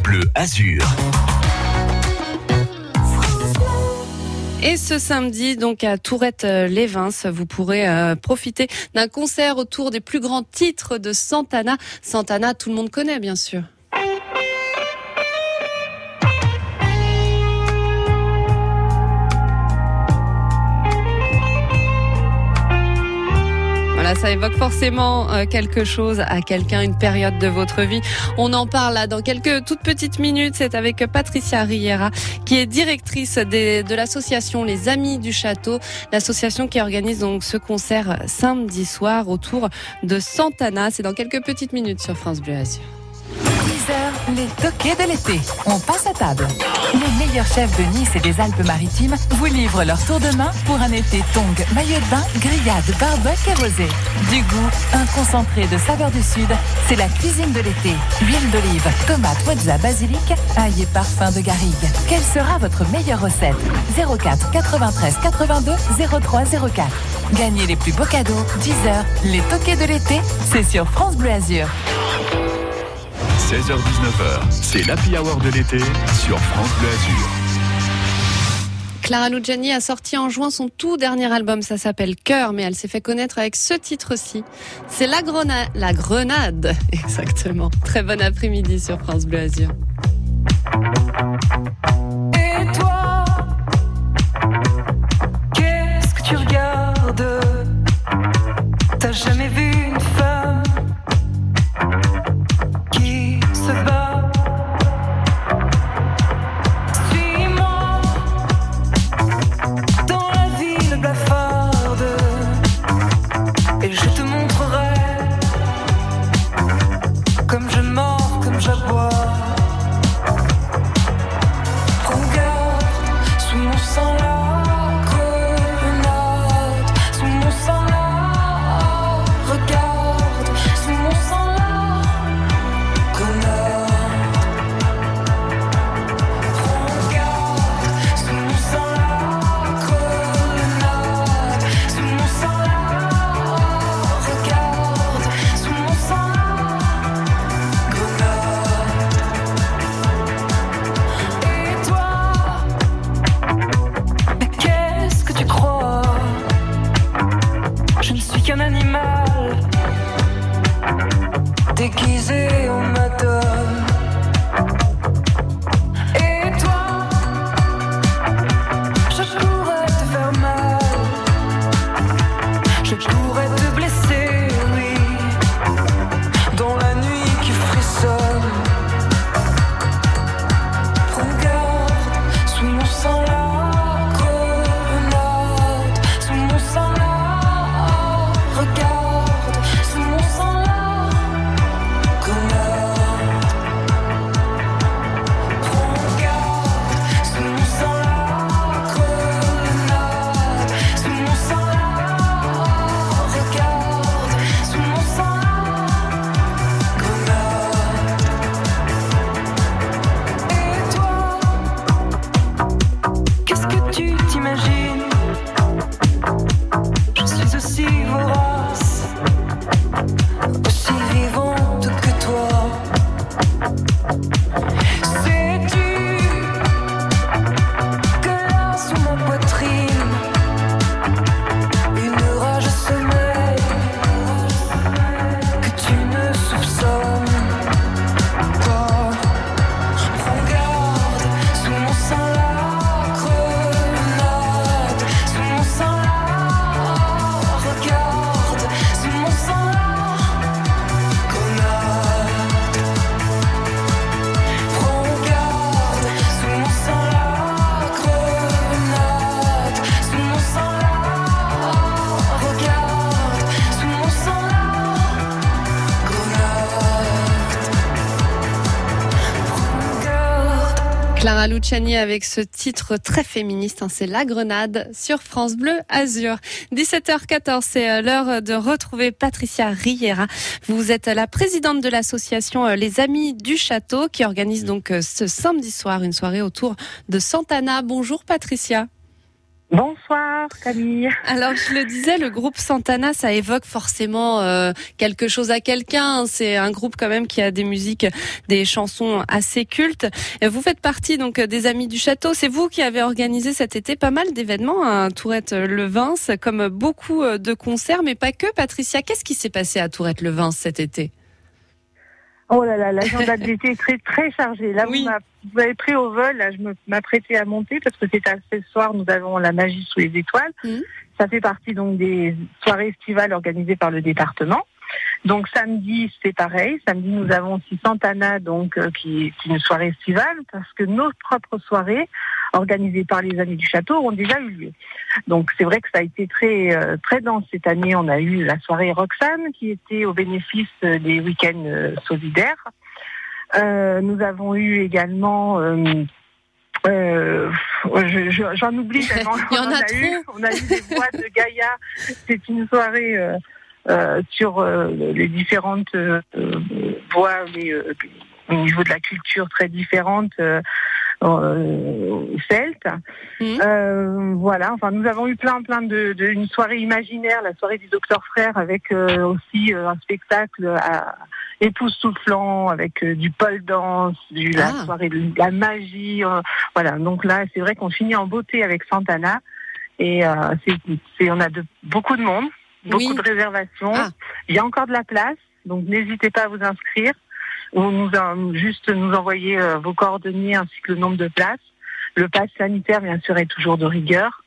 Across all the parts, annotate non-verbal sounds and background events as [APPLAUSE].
Bleu Azur. Et ce samedi, donc à Tourette-les-Vins, vous pourrez euh, profiter d'un concert autour des plus grands titres de Santana. Santana, tout le monde connaît, bien sûr. Ça évoque forcément euh, quelque chose à quelqu'un, une période de votre vie. On en parle là dans quelques toutes petites minutes. C'est avec Patricia Riera, qui est directrice des, de l'association Les Amis du Château, l'association qui organise donc ce concert samedi soir autour de Santana. C'est dans quelques petites minutes sur France Bleu Azur. 10h, les toquets de l'été. On passe à table. Les meilleurs chefs de Nice et des Alpes-Maritimes vous livrent leur tour de main pour un été tong, maillot de bain, grillade, barbecue et rosé. Du goût, un concentré de saveurs du Sud, c'est la cuisine de l'été. Huile d'olive, tomate, mozza, basilic, ail et parfum de garrigue. Quelle sera votre meilleure recette? 04 93 82 03 04. Gagnez les plus beaux cadeaux. 10h, les toquets de l'été, c'est sur France Bleu Azur. 16h-19h, c'est l'Happy Hour de l'été sur France Bleu Azur. Clara Luciani a sorti en juin son tout dernier album, ça s'appelle Cœur, mais elle s'est fait connaître avec ce titre-ci. C'est la, Grena la Grenade, [LAUGHS] exactement. Très bon après-midi sur France Bleu Azur. Et toi, qu'est-ce que tu regardes? Clara Luciani avec ce titre très féministe, hein, c'est La Grenade sur France Bleu Azur. 17h14, c'est euh, l'heure de retrouver Patricia Riera. Vous êtes la présidente de l'association euh, Les Amis du Château qui organise donc euh, ce samedi soir une soirée autour de Santana. Bonjour Patricia. Bonsoir Camille. Alors je le disais, le groupe Santana, ça évoque forcément euh, quelque chose à quelqu'un. C'est un groupe quand même qui a des musiques, des chansons assez cultes. Vous faites partie donc des Amis du Château. C'est vous qui avez organisé cet été pas mal d'événements à Tourette-le-Vince, comme beaucoup de concerts, mais pas que. Patricia, qu'est-ce qui s'est passé à Tourette-le-Vince cet été? Oh là là, l'agenda de l'été est très très chargé. Là, Oui. vous, m'a- vous avez pris au vol. Là, je m'apprêtais à monter parce que c'est à ce soir. Nous avons la magie sous les étoiles. Mhm. Ça fait partie donc des soirées estivales organisées par le département. Donc samedi, c'est pareil. Samedi, nous avons aussi Santana, donc euh, qui est une soirée estivale, parce que nos propres soirées organisées par les amis du château ont déjà eu lieu. Donc c'est vrai que ça a été très euh, très dense cette année. On a eu la soirée Roxane qui était au bénéfice euh, des week-ends euh, solidaires. Euh, nous avons eu également euh, euh, je- je- j'en oublie [LAUGHS] tellement Il y en on a a eu. On a eu des voix de Gaïa. C'est une soirée euh, euh, sur les différentes voix, mais au niveau de la culture très différente. Euh, celte. Mhm. Euh, voilà, enfin nous avons eu plein plein de, de une soirée imaginaire, la soirée du docteur frère avec euh, aussi euh, un spectacle à époustouflant avec euh, du pole dance, du la Ah. soirée de la magie, euh, voilà. Donc là, c'est vrai qu'on finit en beauté avec Santana et euh, c'est c'est on a de beaucoup de monde, beaucoup Oui. de réservations. Ah. Il y a encore de la place, donc n'hésitez pas à vous inscrire ou nous juste nous envoyer euh, vos coordonnées ainsi que le nombre de places. Le pass sanitaire, bien sûr, est toujours de rigueur.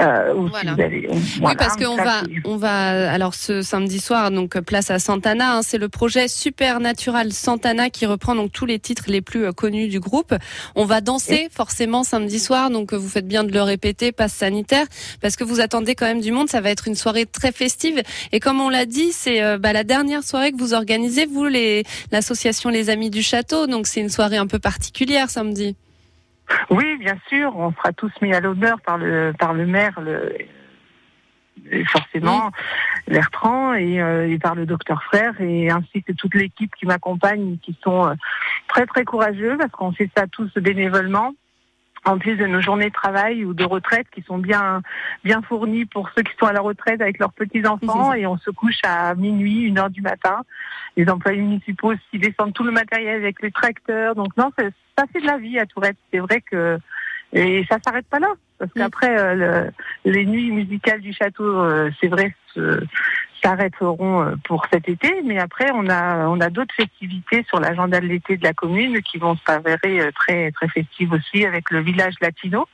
Euh, ou si Voilà. vous avez- Oui, voilà, parce qu'on va, on va, alors ce samedi soir, donc place à Santana, hein, c'est le projet Supernatural Santana qui reprend donc tous les titres les plus euh, connus du groupe. On va danser forcément samedi soir, donc vous faites bien de le répéter, passe sanitaire, parce que vous attendez quand même du monde. Ça va être une soirée très festive. Et comme on l'a dit, c'est euh, bah, la dernière soirée que vous organisez, vous, les, l'association Les Amis du Château. Donc c'est une soirée un peu particulière samedi. Oui, bien sûr, on sera tous mis à l'honneur par le par le maire, le, et forcément, Bertrand et, euh, et par le docteur Frère et ainsi que toute l'équipe qui m'accompagne, qui sont euh, très très courageux parce qu'on fait ça tous bénévolement. En plus de nos journées de travail ou de retraite qui sont bien bien fournies pour ceux qui sont à la retraite avec leurs petits enfants [LAUGHS] et on se couche à minuit, une heure du matin. Les employés municipaux aussi descendent tout le matériel avec les tracteurs. Donc non, c'est- ça fait de la vie à Tourette. C'est vrai que et ça s'arrête pas là parce qu'après euh, le- les nuits musicales du château, euh, c'est vrai, se- s'arrêteront euh, pour cet été. Mais après, on a on a d'autres festivités sur l'agenda de l'été de la commune qui vont s'avérer euh, très très festives aussi avec le village latino.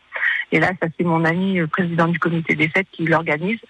Et là, ça c'est mon ami euh, président du comité des fêtes qui l'organise.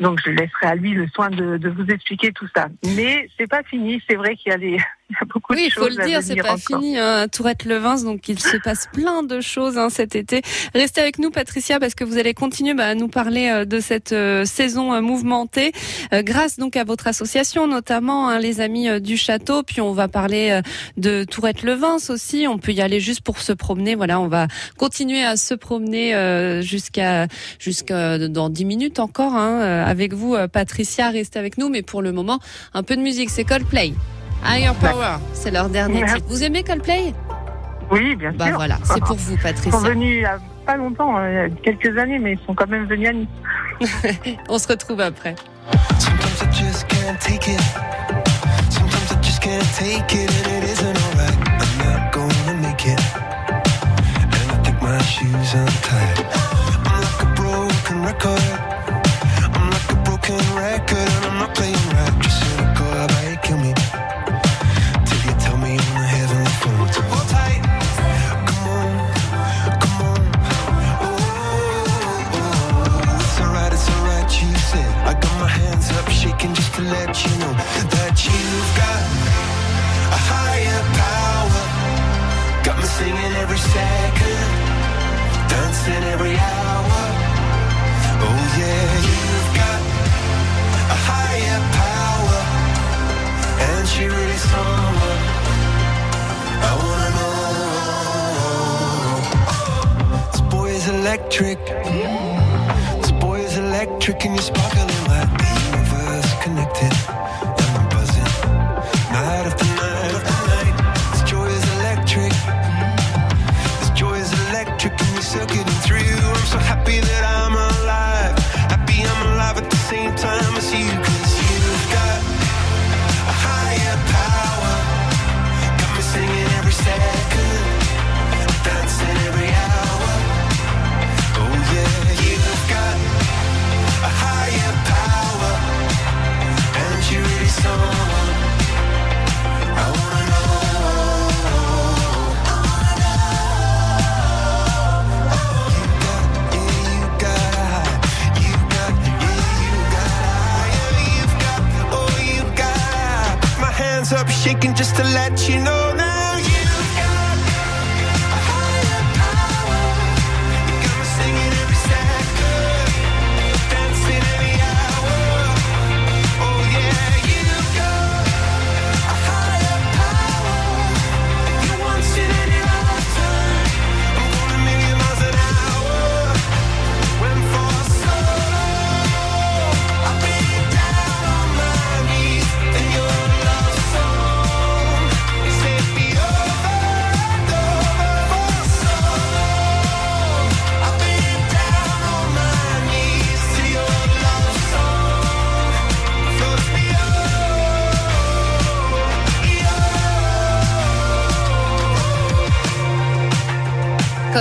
Donc je laisserai à lui le soin de, de vous expliquer tout ça. Mais c'est pas fini. C'est vrai qu'il y a, les, il y a beaucoup Oui, de il faut le dire, c'est pas encore. fini. Hein, Tourette-Levins, donc il se passe plein de choses hein, cet été. Restez avec nous, Patricia, parce que vous allez continuer bah, à nous parler euh, de cette euh, saison euh, mouvementée, euh, grâce donc à votre association, notamment hein, les Amis euh, du Château. Puis on va parler euh, de Tourette-Levins aussi. On peut y aller juste pour se promener. Voilà, on va continuer à se promener euh, jusqu'à jusqu'à dans 10 minutes encore hein, avec vous, euh, Patricia. Restez avec nous, mais pour le moment, un peu de musique. C'est Coldplay. Higher Power, c'est leur dernier titre. Vous aimez Coldplay? Oui, bien Bah sûr. voilà, c'est pour vous, [LAUGHS] Ils sont Patricia. venus il y a pas longtemps, hein, il y a quelques années, mais ils sont quand même venus à Nice. [LAUGHS] On se retrouve après. Sometimes I just can't take it. Sometimes I just can't take it, and it isn't alright. I'm not gonna make it. And I think my shoes untied. I'm like a broken record. Electric. This boy is electric and you're sparkling like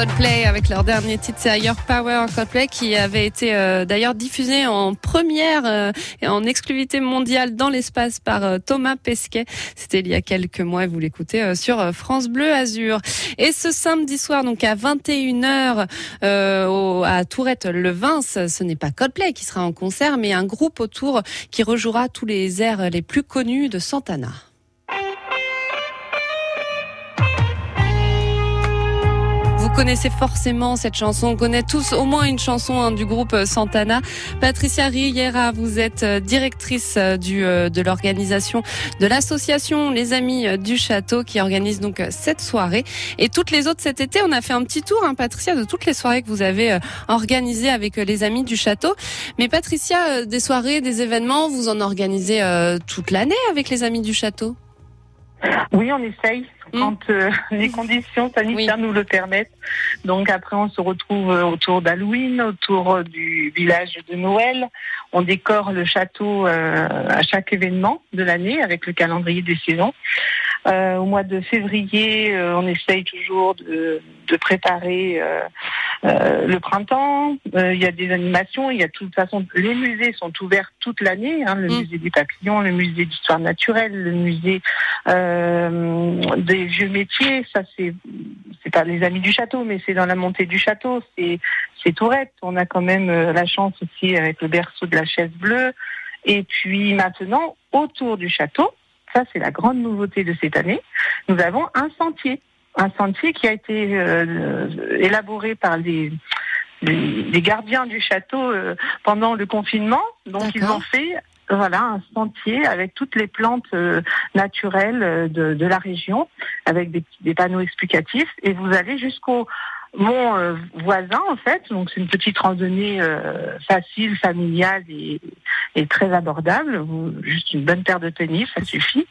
Coldplay avec leur dernier titre, c'est Higher Power Coldplay qui avait été euh, d'ailleurs diffusé en première euh, et en exclusivité mondiale dans l'espace par euh, Thomas Pesquet. C'était il y a quelques mois et vous l'écoutez euh, sur euh, France Bleu Azur. Et ce samedi soir, donc à 21h euh, au- à Tourette le Vince, ce n'est pas Coldplay qui sera en concert, mais un groupe autour qui rejouera tous les airs les plus connus de Santana. Connaissez forcément cette chanson, on connaît tous au moins une chanson hein, du groupe euh, Santana. Patricia Riera, vous êtes euh, directrice euh, du, de l'organisation de l'association Les Amis du Château qui organise donc cette soirée. Et toutes les autres cet été, on a fait un petit tour, hein, Patricia, de toutes les soirées que vous avez organisées avec les Amis du Château. Mais Patricia, des soirées, des événements, vous en organisez toute l'année avec les Amis du Château? Oui, on essaye Mm. quand euh, [LAUGHS] les conditions sanitaires nous le permettent. Donc après, on se retrouve euh, autour d'Halloween, autour euh, du village de Noël. On décore le château euh, à chaque événement de l'année avec le calendrier des saisons. Euh, au mois de février, euh, on essaye toujours de, de préparer euh, euh, le printemps. Euh, Il y a des animations. Il y a de toute façon, les musées sont ouverts toute l'année. hein, le Mm. musée des papillons, le musée d'histoire naturelle, le musée euh, des vieux métiers. Ça, c'est c'est pas les amis du château, mais c'est dans la montée du château. C'est c'est Tourette. On a quand même la chance aussi avec le berceau de la chaise bleue. Et puis maintenant, autour du château, ça c'est la grande nouveauté de cette année, nous avons un sentier. Un sentier qui a été euh, élaboré par les, les, les gardiens du château euh, pendant le confinement. Donc ils ont fait voilà un sentier avec toutes les plantes euh, naturelles euh, de, de la région, avec des, panneaux explicatifs. Et vous allez jusqu'au mont euh, voisin en fait. Donc c'est une petite randonnée euh, facile, familiale et, et très abordable. Juste une bonne paire de tennis, ça suffit.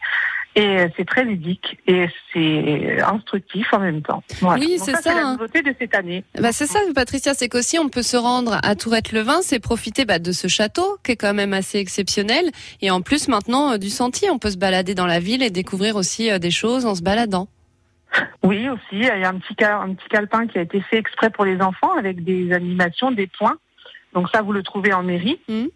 Et euh, c'est très ludique et c'est instructif en même temps. Voilà. Oui, c'est C'est ça, la hein. nouveauté de cette année. Bah c'est ça, Patricia, c'est qu'aussi on peut se rendre à Tourette-le-Vin, c'est profiter bah, de ce château qui est quand même assez exceptionnel, et en plus maintenant euh, du sentier, on peut se balader dans la ville et découvrir aussi euh, des choses en se baladant. Oui, aussi, il y a un petit, un petit calepin qui a été fait exprès pour les enfants avec des animations, des points. Donc ça, vous le trouvez en mairie. Mhm.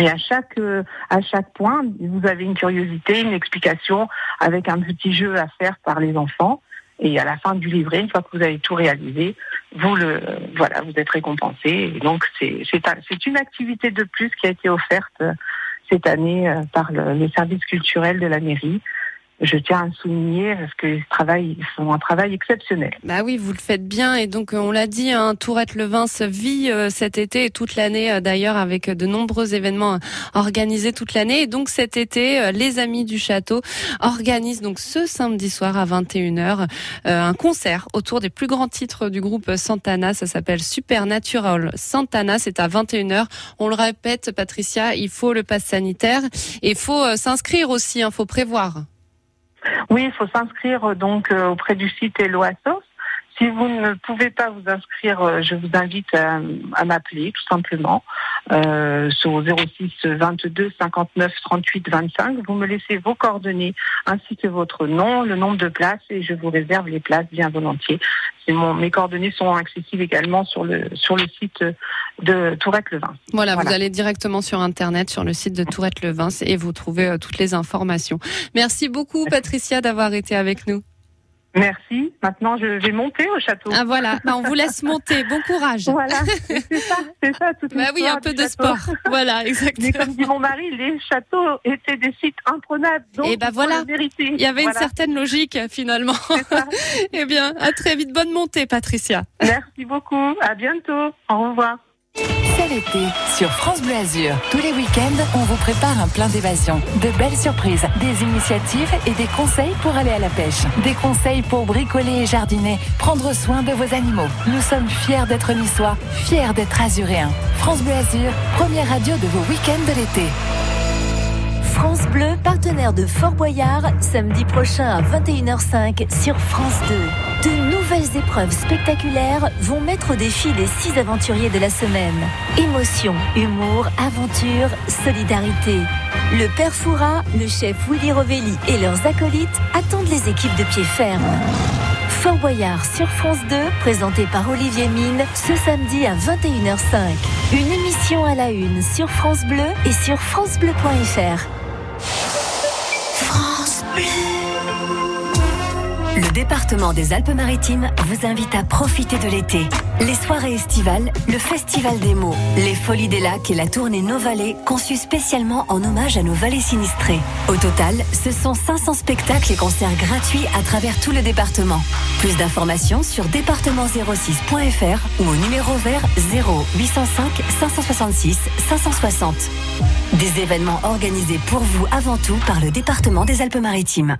Et à chaque, euh, à chaque point, vous avez une curiosité, une explication avec un petit jeu à faire par les enfants. Et à la fin du livret, une fois que vous avez tout réalisé, vous le, voilà, vous êtes récompensé. Et donc c'est, c'est, un- une activité de plus qui a été offerte euh, cette année euh, par le, les services culturels de la mairie. Je tiens à souligner parce que ils travaillent, ils font un travail exceptionnel. Bah oui, vous le faites bien, et donc euh, on l'a dit, hein, Tourette-le-Vin se vit euh, cet été et toute l'année euh, d'ailleurs avec euh, de nombreux événements organisés toute l'année. Et donc cet été, les Amis du Château organisent donc ce samedi soir à 21h euh, un concert autour des plus grands titres du groupe Santana. Ça s'appelle Supernatural Santana. C'est à 21h. On le répète, Patricia, il faut le pass sanitaire et faut s'inscrire aussi. Il faut prévoir. Oui, il faut s'inscrire euh, donc euh, auprès du site Eloasos. Si vous ne pouvez pas vous inscrire, euh, je vous invite à, à m'appeler tout simplement euh, sur 06 22 59 38 25. Vous me laissez vos coordonnées ainsi que votre nom, le nombre de places et je vous réserve les places bien volontiers. Mon, mes coordonnées sont accessibles également sur le sur le site de Tourette-le-Vin. Voilà, vous allez directement sur Internet, sur le site de Tourette Le Vince et vous trouvez euh, toutes les informations. Merci beaucoup Patricia d'avoir été avec nous. Merci. Maintenant, je vais monter au château. Ah voilà, bah, on vous laisse monter. Bon courage. Voilà, [LAUGHS] c'est ça, c'est ça. Toute Bah oui, un peu de château. sport. Voilà, [LAUGHS] Mais exactement. comme dit mon mari, les châteaux étaient des sites imprenables. Donc, Eh ben faut voilà. Il y avait une certaine logique finalement. c'est ça. [LAUGHS] eh bien, à très vite. Bonne montée, Patricia. Merci beaucoup. À bientôt. Au revoir. C'est l'été sur France Bleu Azur. Tous les week-ends, on vous prépare un plein d'évasion. De belles surprises, des initiatives et des conseils pour aller à la pêche. Des conseils pour bricoler et jardiner, prendre soin de vos animaux. Nous sommes fiers d'être niçois, fiers d'être azuréens. France Bleu Azur, première radio de vos week-ends de l'été. France Bleu, partenaire de Fort Boyard, samedi prochain à 21h05 sur France 2. De nouvelles épreuves spectaculaires vont mettre au défi les six aventuriers de la semaine. Émotion, humour, aventure, solidarité. Le père Foura, le chef Willy Rovelli et leurs acolytes attendent les équipes de pied ferme. Fort Boyard sur France 2, présenté par Olivier Mine, ce samedi à 21h05. Une émission à la une sur France Bleu et sur francebleu.fr. France Bleu. Département des Alpes-Maritimes vous invite à profiter de l'été. Les soirées estivales, le Festival des mots, les Folies des Lacs et la tournée Nos Vallées conçus spécialement en hommage à nos vallées sinistrées. Au total, ce sont 500 spectacles et concerts gratuits à travers tout le département. Plus d'informations sur département06.fr ou au numéro vert 0 805 566 560. Des événements organisés pour vous avant tout par le département des Alpes-Maritimes.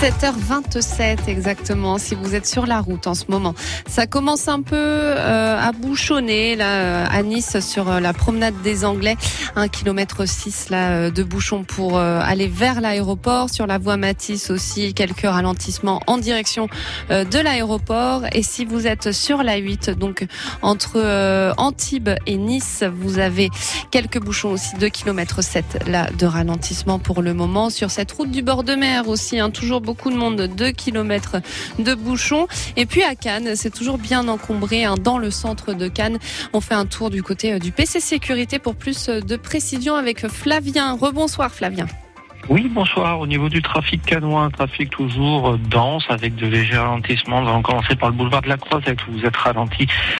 17h27 exactement, si vous êtes sur la route en ce moment. Ça commence un peu euh, à bouchonner là euh, à Nice sur euh, la promenade des Anglais, 1 km 6 là euh, de bouchons pour euh, aller vers l'aéroport. Sur la voie Matisse aussi, quelques ralentissements en direction euh, de l'aéroport. Et si vous êtes sur la 8, donc entre Antibes et Nice, vous avez quelques bouchons aussi, 2 km 7 là de ralentissement pour le moment. Sur cette route du bord de mer aussi, hein, toujours de monde, 2 km de bouchons. Et puis à Cannes, c'est toujours bien encombré hein, dans le centre de Cannes. On fait un tour du côté euh, du PC Sécurité pour plus euh, de précision avec Flavien. Rebonsoir Flavien. Oui, bonsoir. Au niveau du trafic canois, trafic toujours dense avec de légers ralentissements. Nous allons commencer par le boulevard de la Croix, vous êtes ralenti